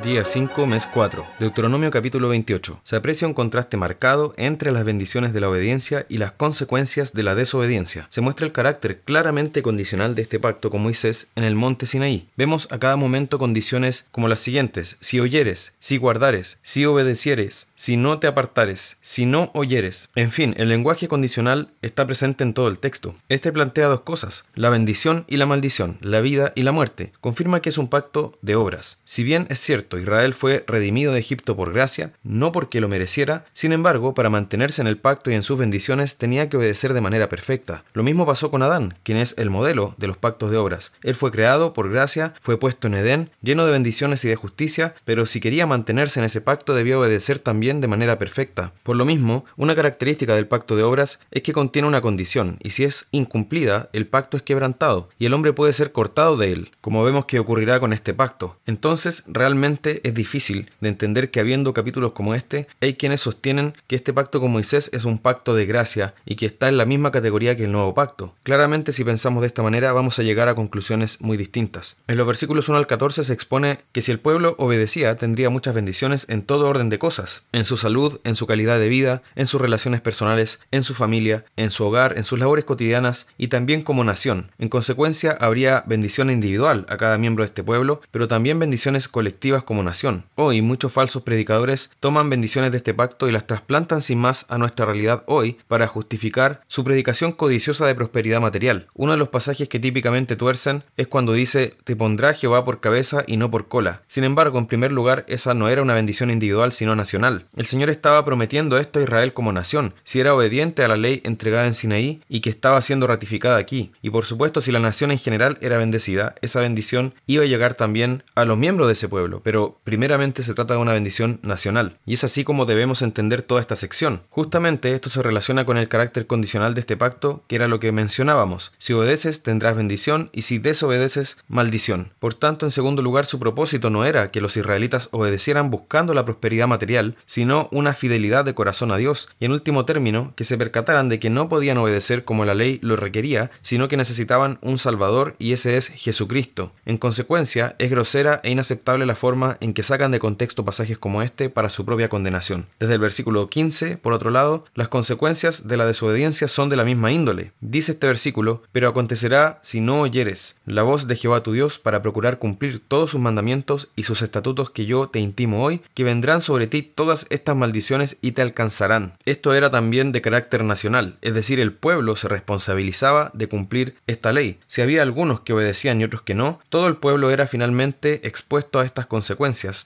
Día 5, mes 4. Deuteronomio capítulo 28. Se aprecia un contraste marcado entre las bendiciones de la obediencia y las consecuencias de la desobediencia. Se muestra el carácter claramente condicional de este pacto con Moisés en el monte Sinaí. Vemos a cada momento condiciones como las siguientes: si oyeres, si guardares, si obedecieres, si no te apartares, si no oyeres. En fin, el lenguaje condicional está presente en todo el texto. Este plantea dos cosas: la bendición y la maldición, la vida y la muerte. Confirma que es un pacto de obras. Si bien es cierto Israel fue redimido de Egipto por gracia, no porque lo mereciera, sin embargo, para mantenerse en el pacto y en sus bendiciones tenía que obedecer de manera perfecta. Lo mismo pasó con Adán, quien es el modelo de los pactos de obras. Él fue creado por gracia, fue puesto en Edén, lleno de bendiciones y de justicia, pero si quería mantenerse en ese pacto debía obedecer también de manera perfecta. Por lo mismo, una característica del pacto de obras es que contiene una condición, y si es incumplida, el pacto es quebrantado, y el hombre puede ser cortado de él, como vemos que ocurrirá con este pacto. Entonces, realmente es difícil de entender que habiendo capítulos como este, hay quienes sostienen que este pacto con Moisés es un pacto de gracia y que está en la misma categoría que el nuevo pacto. Claramente si pensamos de esta manera vamos a llegar a conclusiones muy distintas. En los versículos 1 al 14 se expone que si el pueblo obedecía tendría muchas bendiciones en todo orden de cosas, en su salud, en su calidad de vida, en sus relaciones personales, en su familia, en su hogar, en sus labores cotidianas y también como nación. En consecuencia habría bendición individual a cada miembro de este pueblo, pero también bendiciones colectivas como nación. Hoy muchos falsos predicadores toman bendiciones de este pacto y las trasplantan sin más a nuestra realidad hoy para justificar su predicación codiciosa de prosperidad material. Uno de los pasajes que típicamente tuercen es cuando dice te pondrá Jehová por cabeza y no por cola. Sin embargo, en primer lugar, esa no era una bendición individual sino nacional. El Señor estaba prometiendo esto a Israel como nación, si era obediente a la ley entregada en Sinaí y que estaba siendo ratificada aquí. Y por supuesto, si la nación en general era bendecida, esa bendición iba a llegar también a los miembros de ese pueblo pero primeramente se trata de una bendición nacional, y es así como debemos entender toda esta sección. Justamente esto se relaciona con el carácter condicional de este pacto, que era lo que mencionábamos. Si obedeces tendrás bendición, y si desobedeces, maldición. Por tanto, en segundo lugar, su propósito no era que los israelitas obedecieran buscando la prosperidad material, sino una fidelidad de corazón a Dios, y en último término, que se percataran de que no podían obedecer como la ley lo requería, sino que necesitaban un Salvador, y ese es Jesucristo. En consecuencia, es grosera e inaceptable la forma en que sacan de contexto pasajes como este para su propia condenación. Desde el versículo 15, por otro lado, las consecuencias de la desobediencia son de la misma índole. Dice este versículo, pero acontecerá si no oyeres la voz de Jehová tu Dios para procurar cumplir todos sus mandamientos y sus estatutos que yo te intimo hoy, que vendrán sobre ti todas estas maldiciones y te alcanzarán. Esto era también de carácter nacional, es decir, el pueblo se responsabilizaba de cumplir esta ley. Si había algunos que obedecían y otros que no, todo el pueblo era finalmente expuesto a estas consecuencias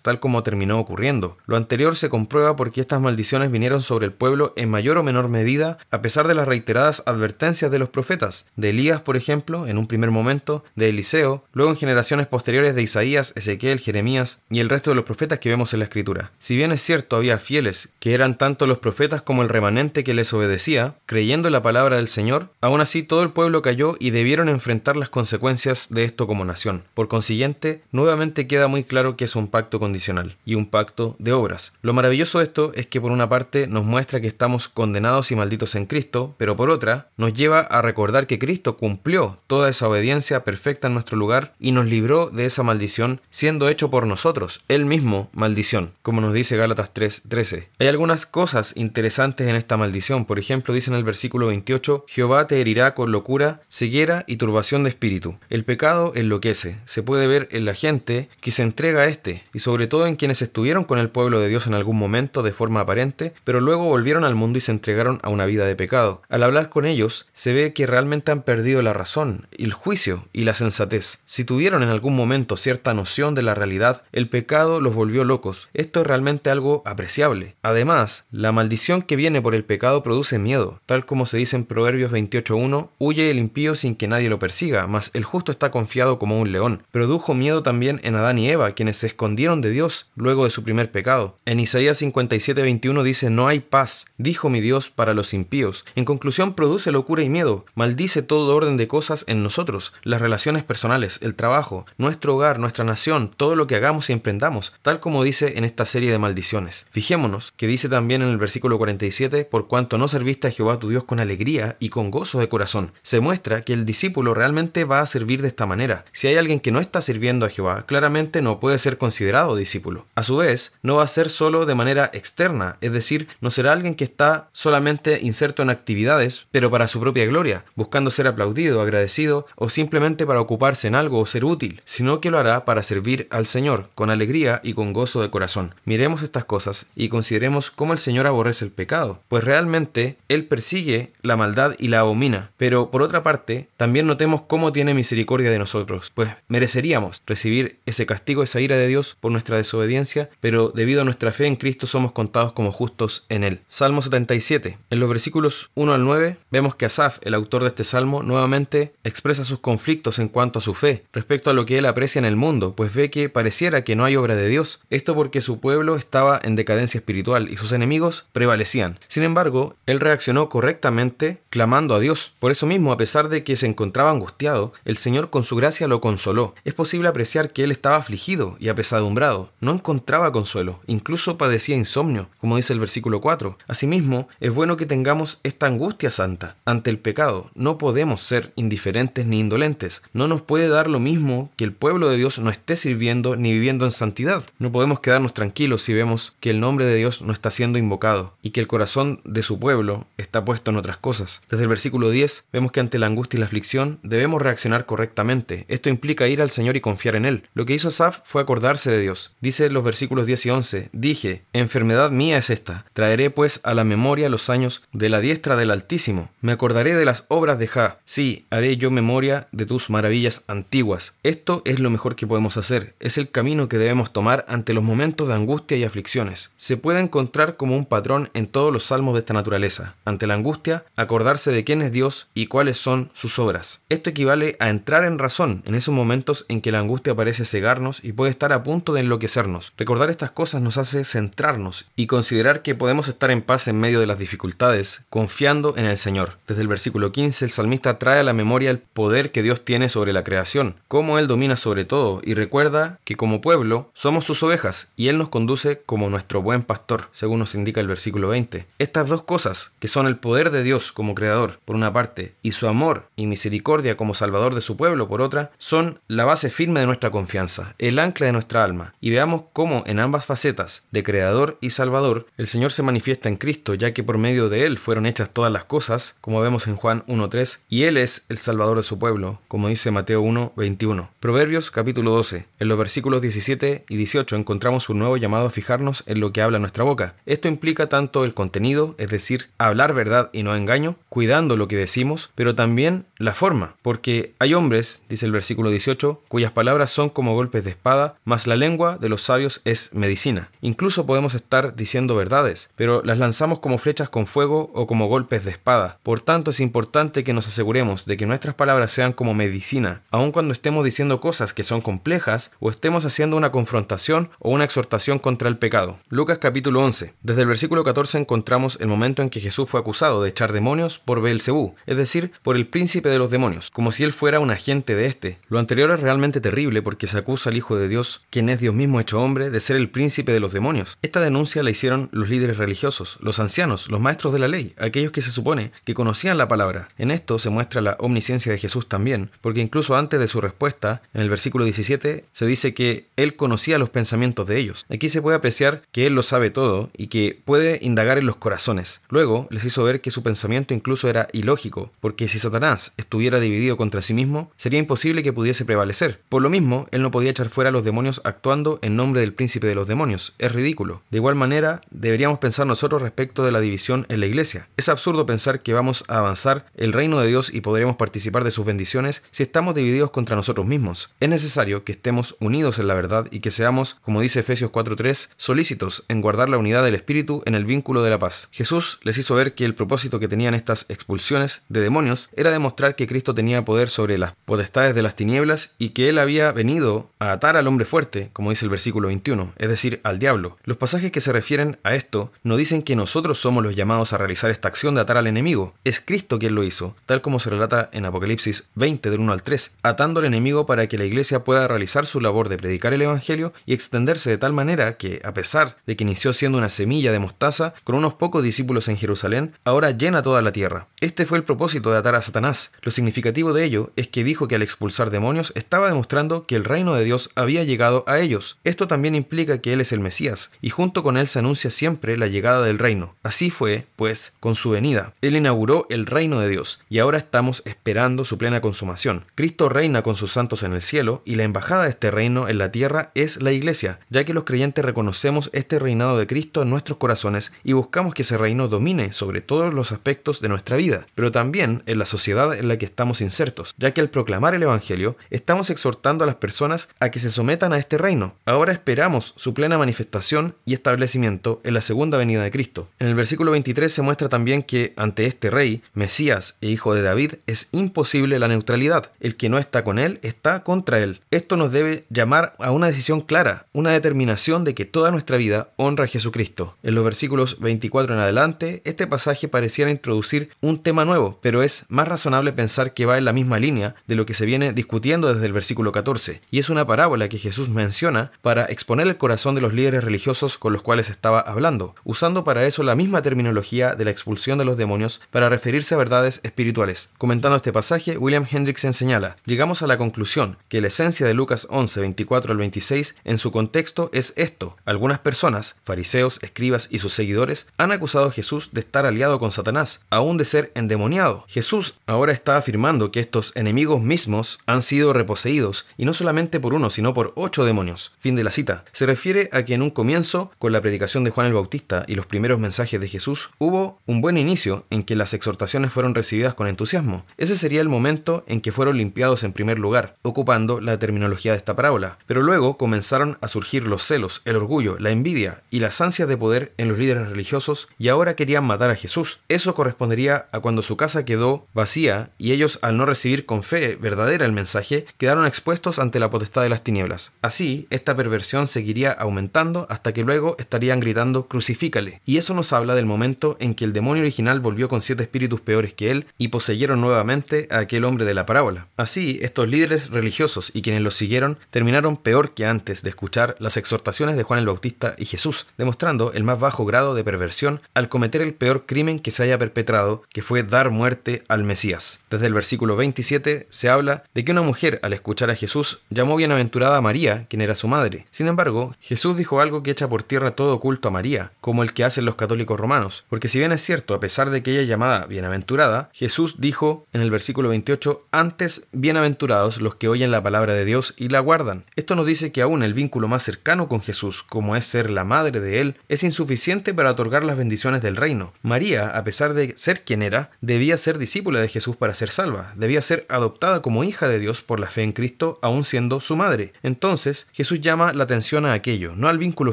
tal como terminó ocurriendo. Lo anterior se comprueba porque estas maldiciones vinieron sobre el pueblo en mayor o menor medida, a pesar de las reiteradas advertencias de los profetas, de Elías, por ejemplo, en un primer momento, de Eliseo, luego en generaciones posteriores de Isaías, Ezequiel, Jeremías y el resto de los profetas que vemos en la escritura. Si bien es cierto, había fieles, que eran tanto los profetas como el remanente que les obedecía, creyendo en la palabra del Señor, aún así todo el pueblo cayó y debieron enfrentar las consecuencias de esto como nación. Por consiguiente, nuevamente queda muy claro que es un pacto condicional y un pacto de obras. Lo maravilloso de esto es que por una parte nos muestra que estamos condenados y malditos en Cristo, pero por otra nos lleva a recordar que Cristo cumplió toda esa obediencia perfecta en nuestro lugar y nos libró de esa maldición siendo hecho por nosotros, él mismo maldición, como nos dice Gálatas 3:13. Hay algunas cosas interesantes en esta maldición, por ejemplo dice en el versículo 28, Jehová te herirá con locura, ceguera y turbación de espíritu. El pecado enloquece, se puede ver en la gente que se entrega a este y sobre todo en quienes estuvieron con el pueblo de Dios en algún momento de forma aparente, pero luego volvieron al mundo y se entregaron a una vida de pecado. Al hablar con ellos, se ve que realmente han perdido la razón, el juicio y la sensatez. Si tuvieron en algún momento cierta noción de la realidad, el pecado los volvió locos. Esto es realmente algo apreciable. Además, la maldición que viene por el pecado produce miedo, tal como se dice en Proverbios 28.1, huye el impío sin que nadie lo persiga, mas el justo está confiado como un león. Produjo miedo también en Adán y Eva, quienes se escondieron de Dios luego de su primer pecado. En Isaías 57:21 dice, no hay paz, dijo mi Dios, para los impíos. En conclusión, produce locura y miedo, maldice todo orden de cosas en nosotros, las relaciones personales, el trabajo, nuestro hogar, nuestra nación, todo lo que hagamos y emprendamos, tal como dice en esta serie de maldiciones. Fijémonos que dice también en el versículo 47, por cuanto no serviste a Jehová tu Dios con alegría y con gozo de corazón. Se muestra que el discípulo realmente va a servir de esta manera. Si hay alguien que no está sirviendo a Jehová, claramente no puede ser considerado discípulo. A su vez, no va a ser solo de manera externa, es decir, no será alguien que está solamente inserto en actividades, pero para su propia gloria, buscando ser aplaudido, agradecido o simplemente para ocuparse en algo o ser útil, sino que lo hará para servir al Señor con alegría y con gozo de corazón. Miremos estas cosas y consideremos cómo el Señor aborrece el pecado, pues realmente Él persigue la maldad y la abomina, pero por otra parte, también notemos cómo tiene misericordia de nosotros, pues mereceríamos recibir ese castigo, esa ira de Dios por nuestra desobediencia, pero debido a nuestra fe en Cristo somos contados como justos en Él. Salmo 77. En los versículos 1 al 9 vemos que Asaf, el autor de este salmo, nuevamente expresa sus conflictos en cuanto a su fe, respecto a lo que él aprecia en el mundo, pues ve que pareciera que no hay obra de Dios, esto porque su pueblo estaba en decadencia espiritual y sus enemigos prevalecían. Sin embargo, él reaccionó correctamente clamando a Dios. Por eso mismo, a pesar de que se encontraba angustiado, el Señor con su gracia lo consoló. Es posible apreciar que él estaba afligido y apesadumbrado, no encontraba consuelo, incluso padecía insomnio, como dice el versículo 4. Asimismo, es bueno que tengamos esta angustia santa ante el pecado. No podemos ser indiferentes ni indolentes. No nos puede dar lo mismo que el pueblo de Dios no esté sirviendo ni viviendo en santidad. No podemos quedarnos tranquilos si vemos que el nombre de Dios no está siendo invocado y que el corazón de su pueblo está puesto en otras cosas. Desde el versículo 10 vemos que ante la angustia y la aflicción debemos reaccionar correctamente. Esto implica ir al Señor y confiar en Él. Lo que hizo Asaf fue de Dios. Dice los versículos 10 y 11, dije, enfermedad mía es esta, traeré pues a la memoria los años de la diestra del Altísimo. Me acordaré de las obras de Ja. Sí, haré yo memoria de tus maravillas antiguas. Esto es lo mejor que podemos hacer. Es el camino que debemos tomar ante los momentos de angustia y aflicciones. Se puede encontrar como un patrón en todos los salmos de esta naturaleza. Ante la angustia, acordarse de quién es Dios y cuáles son sus obras. Esto equivale a entrar en razón en esos momentos en que la angustia parece cegarnos y puede a punto de enloquecernos. Recordar estas cosas nos hace centrarnos y considerar que podemos estar en paz en medio de las dificultades, confiando en el Señor. Desde el versículo 15, el salmista trae a la memoria el poder que Dios tiene sobre la creación, cómo Él domina sobre todo, y recuerda que como pueblo somos sus ovejas y Él nos conduce como nuestro buen pastor, según nos indica el versículo 20. Estas dos cosas, que son el poder de Dios como creador, por una parte, y su amor y misericordia como salvador de su pueblo, por otra, son la base firme de nuestra confianza, el ancla de nuestra alma, y veamos cómo en ambas facetas, de creador y salvador, el Señor se manifiesta en Cristo, ya que por medio de Él fueron hechas todas las cosas, como vemos en Juan 1.3, y Él es el salvador de su pueblo, como dice Mateo 1.21. Proverbios capítulo 12. En los versículos 17 y 18 encontramos un nuevo llamado a fijarnos en lo que habla nuestra boca. Esto implica tanto el contenido, es decir, hablar verdad y no engaño, cuidando lo que decimos, pero también la forma, porque hay hombres, dice el versículo 18, cuyas palabras son como golpes de espada, mas la lengua de los sabios es medicina. Incluso podemos estar diciendo verdades, pero las lanzamos como flechas con fuego o como golpes de espada. Por tanto, es importante que nos aseguremos de que nuestras palabras sean como medicina, aun cuando estemos diciendo cosas que son complejas o estemos haciendo una confrontación o una exhortación contra el pecado. Lucas capítulo 11. Desde el versículo 14 encontramos el momento en que Jesús fue acusado de echar demonios por Beelzebú, es decir, por el príncipe de los demonios, como si él fuera un agente de este. Lo anterior es realmente terrible porque se acusa al Hijo de Dios, quien es Dios mismo hecho hombre, de ser el príncipe de los demonios. Esta denuncia la hicieron los líderes religiosos, los ancianos, los maestros de la ley, aquellos que se supone que conocían la palabra. En esto se muestra la omnisciencia de Jesús también, porque incluso antes de su respuesta, en el versículo 17, se dice que él conocía los pensamientos de ellos. Aquí se puede apreciar que él lo sabe todo y que puede indagar en los corazones. Luego les hizo ver que su pensamiento incluso era ilógico, porque si Satanás estuviera dividido contra sí mismo, sería imposible que pudiese prevalecer. Por lo mismo, él no podía echar fuera a los demonios actuando en nombre del príncipe de los demonios. Es ridículo. De igual manera, deberíamos pensar nosotros respecto de la división en la iglesia. Es absurdo pensar que vamos a avanzar el reino de Dios y podremos participar de sus bendiciones si estamos divididos contra nosotros mismos. Es necesario que estemos unidos en la verdad y que seamos, como dice Efesios 4.3, solícitos en guardar la unidad del Espíritu en el vínculo de la paz. Jesús les hizo ver que el propósito que tenían estas expulsiones de demonios era demostrar que Cristo tenía poder sobre las potestades de las tinieblas y que Él había venido a atar al hombre fuerte como dice el versículo 21, es decir, al diablo. Los pasajes que se refieren a esto no dicen que nosotros somos los llamados a realizar esta acción de atar al enemigo. Es Cristo quien lo hizo, tal como se relata en Apocalipsis 20 del 1 al 3, atando al enemigo para que la iglesia pueda realizar su labor de predicar el Evangelio y extenderse de tal manera que, a pesar de que inició siendo una semilla de mostaza, con unos pocos discípulos en Jerusalén, ahora llena toda la tierra. Este fue el propósito de atar a Satanás. Lo significativo de ello es que dijo que al expulsar demonios estaba demostrando que el reino de Dios había llegado a ellos. Esto también implica que Él es el Mesías, y junto con Él se anuncia siempre la llegada del reino. Así fue, pues, con su venida. Él inauguró el reino de Dios, y ahora estamos esperando su plena consumación. Cristo reina con sus santos en el cielo, y la embajada de este reino en la tierra es la iglesia, ya que los creyentes reconocemos este reinado de Cristo en nuestros corazones y buscamos que ese reino domine sobre todos los aspectos de nuestra vida, pero también en la sociedad en la que estamos insertos, ya que al proclamar el Evangelio estamos exhortando a las personas a que se sometan a este reino. Ahora esperamos su plena manifestación y establecimiento en la segunda venida de Cristo. En el versículo 23 se muestra también que ante este rey, Mesías e hijo de David, es imposible la neutralidad. El que no está con él está contra él. Esto nos debe llamar a una decisión clara, una determinación de que toda nuestra vida honra a Jesucristo. En los versículos 24 en adelante, este pasaje pareciera introducir un tema nuevo, pero es más razonable pensar que va en la misma línea de lo que se viene discutiendo desde el versículo 14, y es una parábola que Jesús menciona para exponer el corazón de los líderes religiosos con los cuales estaba hablando, usando para eso la misma terminología de la expulsión de los demonios para referirse a verdades espirituales. Comentando este pasaje, William Hendrickson señala, llegamos a la conclusión que la esencia de Lucas 11, 24 al 26 en su contexto es esto. Algunas personas, fariseos, escribas y sus seguidores, han acusado a Jesús de estar aliado con Satanás, aún de ser endemoniado. Jesús ahora está afirmando que estos enemigos mismos han sido reposeídos, y no solamente por uno, sino por ocho demonios. Fin de la cita. Se refiere a que en un comienzo, con la predicación de Juan el Bautista y los primeros mensajes de Jesús, hubo un buen inicio en que las exhortaciones fueron recibidas con entusiasmo. Ese sería el momento en que fueron limpiados en primer lugar, ocupando la terminología de esta parábola. Pero luego comenzaron a surgir los celos, el orgullo, la envidia y las ansias de poder en los líderes religiosos y ahora querían matar a Jesús. Eso correspondería a cuando su casa quedó vacía y ellos al no recibir con fe verdadera el mensaje quedaron expuestos ante la potestad de las tinieblas. Así, esta perversión seguiría aumentando hasta que luego estarían gritando crucifícale. Y eso nos habla del momento en que el demonio original volvió con siete espíritus peores que él y poseyeron nuevamente a aquel hombre de la parábola. Así, estos líderes religiosos y quienes los siguieron terminaron peor que antes de escuchar las exhortaciones de Juan el Bautista y Jesús, demostrando el más bajo grado de perversión al cometer el peor crimen que se haya perpetrado, que fue dar muerte al Mesías. Desde el versículo 27 se habla de que una mujer al escuchar a Jesús llamó bienaventurada a María, quien era su madre. Sin embargo, Jesús dijo algo que echa por tierra todo culto a María, como el que hacen los católicos romanos, porque si bien es cierto, a pesar de que ella es llamada bienaventurada, Jesús dijo en el versículo 28, antes bienaventurados los que oyen la palabra de Dios y la guardan. Esto nos dice que aún el vínculo más cercano con Jesús, como es ser la madre de él, es insuficiente para otorgar las bendiciones del reino. María, a pesar de ser quien era, debía ser discípula de Jesús para ser salva, debía ser adoptada como hija de Dios por la fe en Cristo, aún siendo su madre. Entonces, Jesús llama la atención a aquello, no al vínculo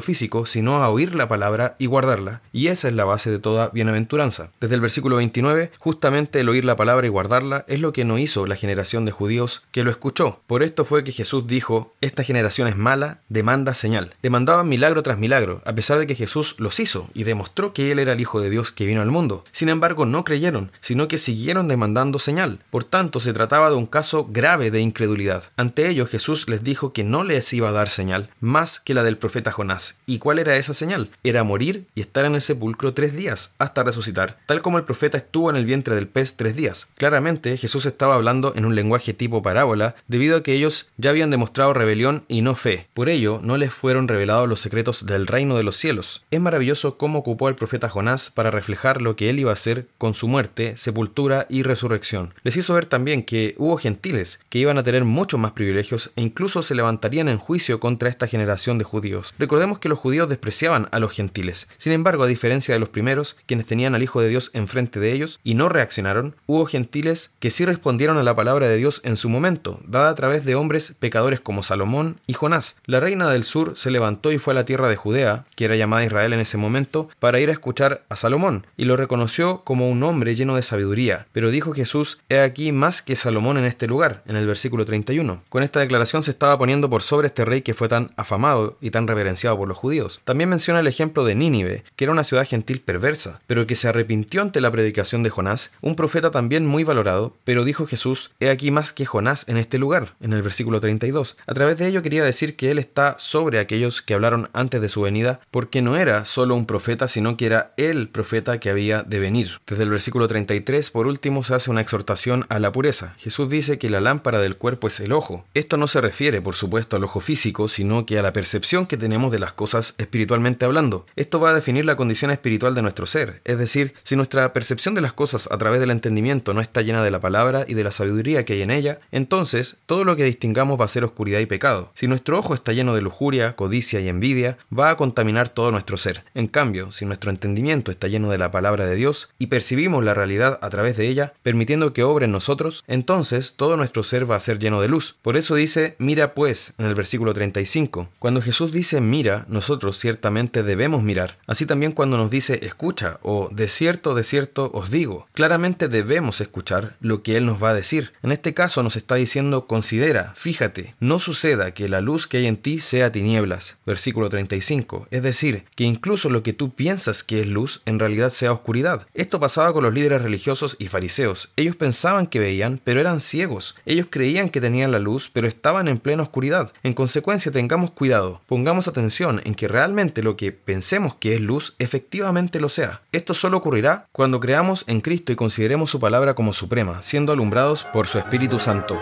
físico, sino a oír la palabra y guardarla, y esa es la base de toda bienaventuranza. Desde el versículo 29, justamente el oír la palabra y guardarla es lo que no hizo la generación de judíos que lo escuchó. Por esto fue que Jesús dijo, esta generación es mala, demanda señal. Demandaban milagro tras milagro, a pesar de que Jesús los hizo y demostró que Él era el Hijo de Dios que vino al mundo. Sin embargo, no creyeron, sino que siguieron demandando señal. Por tanto, se trataba de un caso grave de incredulidad. Ante ello, Jesús les dijo que no les iba a dar señal, más que la del profeta Jonás. ¿Y cuál era esa señal? Era morir y estar en el sepulcro tres días, hasta resucitar, tal como el profeta estuvo en el vientre del pez tres días. Claramente, Jesús estaba hablando en un lenguaje tipo parábola, debido a que ellos ya habían demostrado rebelión y no fe. Por ello, no les fueron revelados los secretos del reino de los cielos. Es maravilloso cómo ocupó al profeta Jonás para reflejar lo que él iba a hacer con su muerte, sepultura y resurrección. Les hizo ver también que hubo gentiles que iban a tener muchos más privilegios e incluso se levantarían en juicio contra esta generación de judíos. Recordemos que los judíos despreciaban a los gentiles. Sin embargo, a diferencia de los primeros, quienes tenían al Hijo de Dios enfrente de ellos y no reaccionaron, hubo gentiles que sí respondieron a la palabra de Dios en su momento, dada a través de hombres pecadores como Salomón y Jonás. La reina del sur se levantó y fue a la tierra de Judea, que era llamada Israel en ese momento, para ir a escuchar a Salomón, y lo reconoció como un hombre lleno de sabiduría. Pero dijo Jesús, he aquí más que Salomón en este lugar, en el versículo 31. Con esta declaración se estaba poniendo por sobre sobre este rey que fue tan afamado y tan reverenciado por los judíos. También menciona el ejemplo de Nínive, que era una ciudad gentil perversa, pero que se arrepintió ante la predicación de Jonás, un profeta también muy valorado, pero dijo Jesús, he aquí más que Jonás en este lugar, en el versículo 32. A través de ello quería decir que él está sobre aquellos que hablaron antes de su venida, porque no era solo un profeta, sino que era el profeta que había de venir. Desde el versículo 33, por último, se hace una exhortación a la pureza. Jesús dice que la lámpara del cuerpo es el ojo. Esto no se refiere, por supuesto, ojo físico, sino que a la percepción que tenemos de las cosas espiritualmente hablando. Esto va a definir la condición espiritual de nuestro ser, es decir, si nuestra percepción de las cosas a través del entendimiento no está llena de la palabra y de la sabiduría que hay en ella, entonces todo lo que distingamos va a ser oscuridad y pecado. Si nuestro ojo está lleno de lujuria, codicia y envidia, va a contaminar todo nuestro ser. En cambio, si nuestro entendimiento está lleno de la palabra de Dios y percibimos la realidad a través de ella, permitiendo que obre en nosotros, entonces todo nuestro ser va a ser lleno de luz. Por eso dice, mira pues, en versículo 35. Cuando Jesús dice mira, nosotros ciertamente debemos mirar. Así también cuando nos dice escucha o de cierto, de cierto os digo, claramente debemos escuchar lo que Él nos va a decir. En este caso nos está diciendo considera, fíjate, no suceda que la luz que hay en ti sea tinieblas. Versículo 35. Es decir, que incluso lo que tú piensas que es luz en realidad sea oscuridad. Esto pasaba con los líderes religiosos y fariseos. Ellos pensaban que veían, pero eran ciegos. Ellos creían que tenían la luz, pero estaban en plena oscuridad. En consecuencia, tengamos cuidado, pongamos atención en que realmente lo que pensemos que es luz efectivamente lo sea. Esto solo ocurrirá cuando creamos en Cristo y consideremos su palabra como suprema, siendo alumbrados por su Espíritu Santo.